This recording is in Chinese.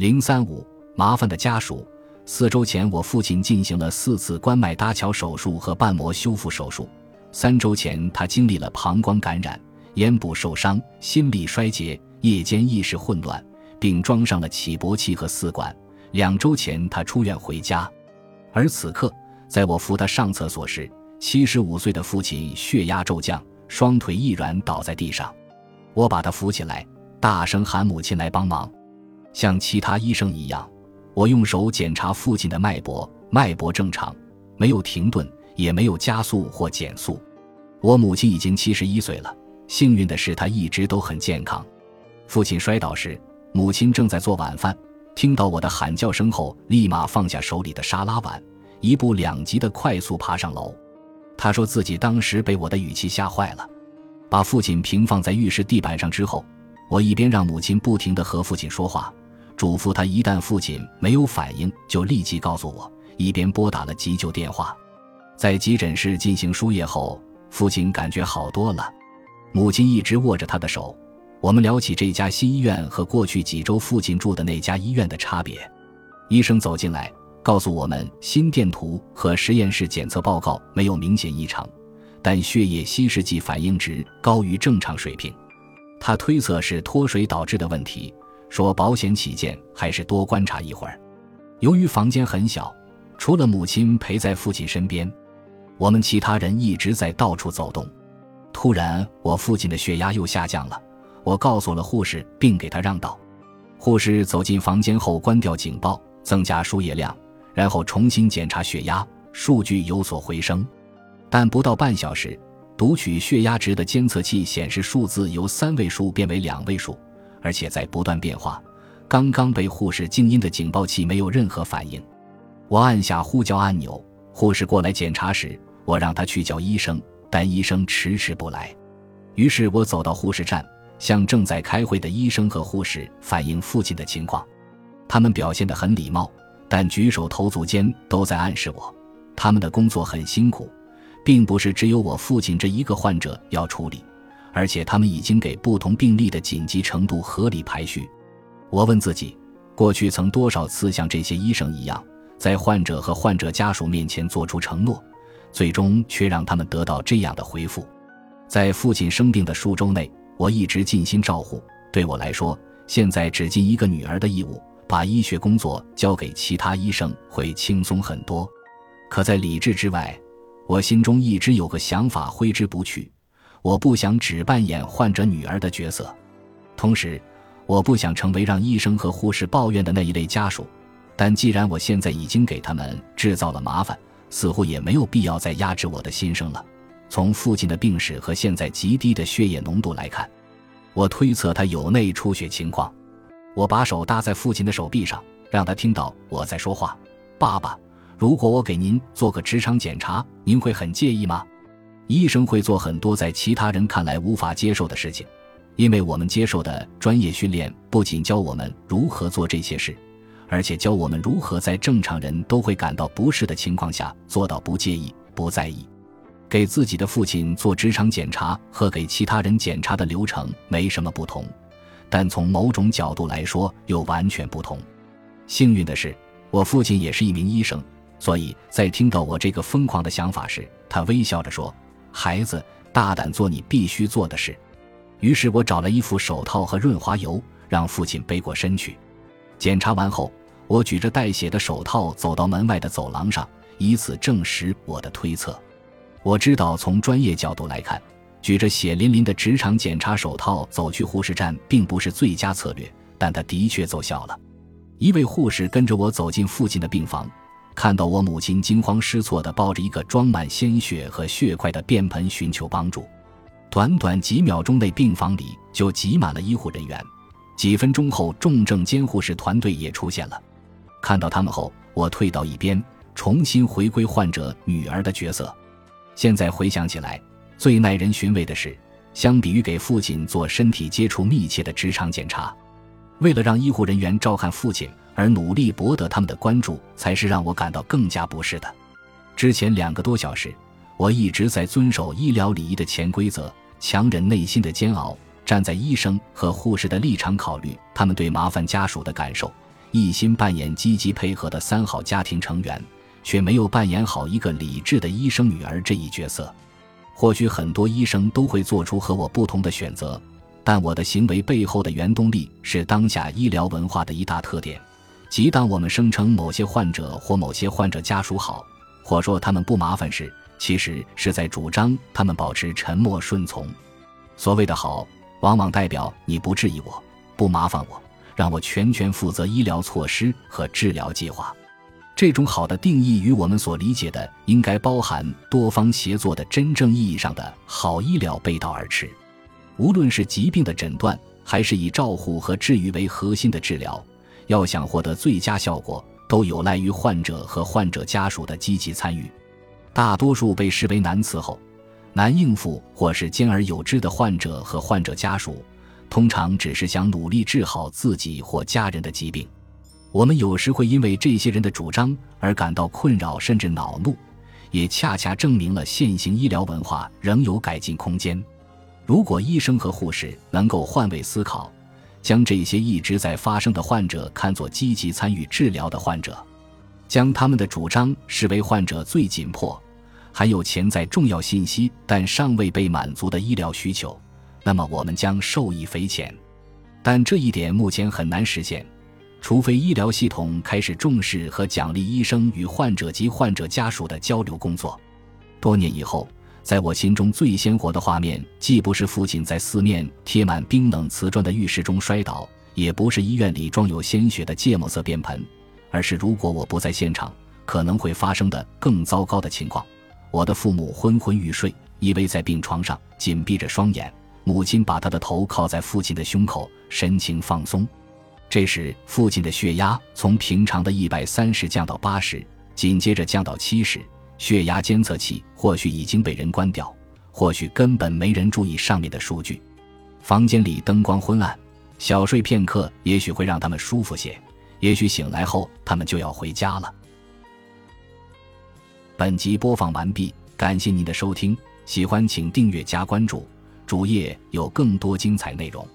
零三五麻烦的家属。四周前，我父亲进行了四次冠脉搭桥手术和瓣膜修复手术。三周前，他经历了膀胱感染、咽部受伤、心力衰竭、夜间意识混乱，并装上了起搏器和四管。两周前，他出院回家。而此刻，在我扶他上厕所时，七十五岁的父亲血压骤降，双腿一软倒在地上。我把他扶起来，大声喊母亲来帮忙。像其他医生一样。我用手检查父亲的脉搏，脉搏正常，没有停顿，也没有加速或减速。我母亲已经七十一岁了，幸运的是她一直都很健康。父亲摔倒时，母亲正在做晚饭，听到我的喊叫声后，立马放下手里的沙拉碗，一步两级的快速爬上楼。她说自己当时被我的语气吓坏了。把父亲平放在浴室地板上之后，我一边让母亲不停地和父亲说话。嘱咐他，一旦父亲没有反应，就立即告诉我。一边拨打了急救电话，在急诊室进行输液后，父亲感觉好多了。母亲一直握着他的手。我们聊起这家新医院和过去几周父亲住的那家医院的差别。医生走进来，告诉我们，心电图和实验室检测报告没有明显异常，但血液稀释剂反应值高于正常水平。他推测是脱水导致的问题。说保险起见，还是多观察一会儿。由于房间很小，除了母亲陪在父亲身边，我们其他人一直在到处走动。突然，我父亲的血压又下降了。我告诉了护士，并给他让道。护士走进房间后，关掉警报，增加输液量，然后重新检查血压，数据有所回升。但不到半小时，读取血压值的监测器显示数字由三位数变为两位数。而且在不断变化。刚刚被护士静音的警报器没有任何反应。我按下呼叫按钮，护士过来检查时，我让他去叫医生，但医生迟迟不来。于是我走到护士站，向正在开会的医生和护士反映父亲的情况。他们表现得很礼貌，但举手投足间都在暗示我，他们的工作很辛苦，并不是只有我父亲这一个患者要处理。而且他们已经给不同病例的紧急程度合理排序。我问自己，过去曾多少次像这些医生一样，在患者和患者家属面前做出承诺，最终却让他们得到这样的回复？在父亲生病的数周内，我一直尽心照护。对我来说，现在只尽一个女儿的义务，把医学工作交给其他医生会轻松很多。可在理智之外，我心中一直有个想法挥之不去。我不想只扮演患者女儿的角色，同时，我不想成为让医生和护士抱怨的那一类家属。但既然我现在已经给他们制造了麻烦，似乎也没有必要再压制我的心声了。从父亲的病史和现在极低的血液浓度来看，我推测他有内出血情况。我把手搭在父亲的手臂上，让他听到我在说话。爸爸，如果我给您做个直肠检查，您会很介意吗？医生会做很多在其他人看来无法接受的事情，因为我们接受的专业训练不仅教我们如何做这些事，而且教我们如何在正常人都会感到不适的情况下做到不介意、不在意。给自己的父亲做直肠检查和给其他人检查的流程没什么不同，但从某种角度来说又完全不同。幸运的是，我父亲也是一名医生，所以在听到我这个疯狂的想法时，他微笑着说。孩子，大胆做你必须做的事。于是我找了一副手套和润滑油，让父亲背过身去。检查完后，我举着带血的手套走到门外的走廊上，以此证实我的推测。我知道，从专业角度来看，举着血淋淋的职场检查手套走去护士站并不是最佳策略，但它的确奏效了。一位护士跟着我走进父亲的病房。看到我母亲惊慌失措地抱着一个装满鲜血和血块的便盆寻求帮助，短短几秒钟内，病房里就挤满了医护人员。几分钟后，重症监护室团队也出现了。看到他们后，我退到一边，重新回归患者女儿的角色。现在回想起来，最耐人寻味的是，相比于给父亲做身体接触密切的直肠检查，为了让医护人员照看父亲。而努力博得他们的关注，才是让我感到更加不适的。之前两个多小时，我一直在遵守医疗礼仪的潜规则，强忍内心的煎熬，站在医生和护士的立场考虑他们对麻烦家属的感受，一心扮演积极配合的三好家庭成员，却没有扮演好一个理智的医生女儿这一角色。或许很多医生都会做出和我不同的选择，但我的行为背后的原动力是当下医疗文化的一大特点，即当我们声称某些患者或某些患者家属好，或说他们不麻烦时，其实是在主张他们保持沉默顺从。所谓的好，往往代表你不质疑我，不麻烦我。让我全权负责医疗措施和治疗计划，这种好的定义与我们所理解的应该包含多方协作的真正意义上的好医疗背道而驰。无论是疾病的诊断，还是以照护和治愈为核心的治疗，要想获得最佳效果，都有赖于患者和患者家属的积极参与。大多数被视为难伺候、难应付或是兼而有之的患者和患者家属。通常只是想努力治好自己或家人的疾病，我们有时会因为这些人的主张而感到困扰甚至恼怒，也恰恰证明了现行医疗文化仍有改进空间。如果医生和护士能够换位思考，将这些一直在发生的患者看作积极参与治疗的患者，将他们的主张视为患者最紧迫、含有潜在重要信息但尚未被满足的医疗需求。那么我们将受益匪浅，但这一点目前很难实现，除非医疗系统开始重视和奖励医生与患者及患者家属的交流工作。多年以后，在我心中最鲜活的画面，既不是父亲在四面贴满冰冷瓷砖的浴室中摔倒，也不是医院里装有鲜血的芥末色便盆，而是如果我不在现场，可能会发生的更糟糕的情况：我的父母昏昏欲睡，依偎在病床上，紧闭着双眼。母亲把他的头靠在父亲的胸口，神情放松。这时，父亲的血压从平常的一百三十降到八十，紧接着降到七十。血压监测器或许已经被人关掉，或许根本没人注意上面的数据。房间里灯光昏暗，小睡片刻也许会让他们舒服些。也许醒来后他们就要回家了。本集播放完毕，感谢您的收听，喜欢请订阅加关注。主页有更多精彩内容。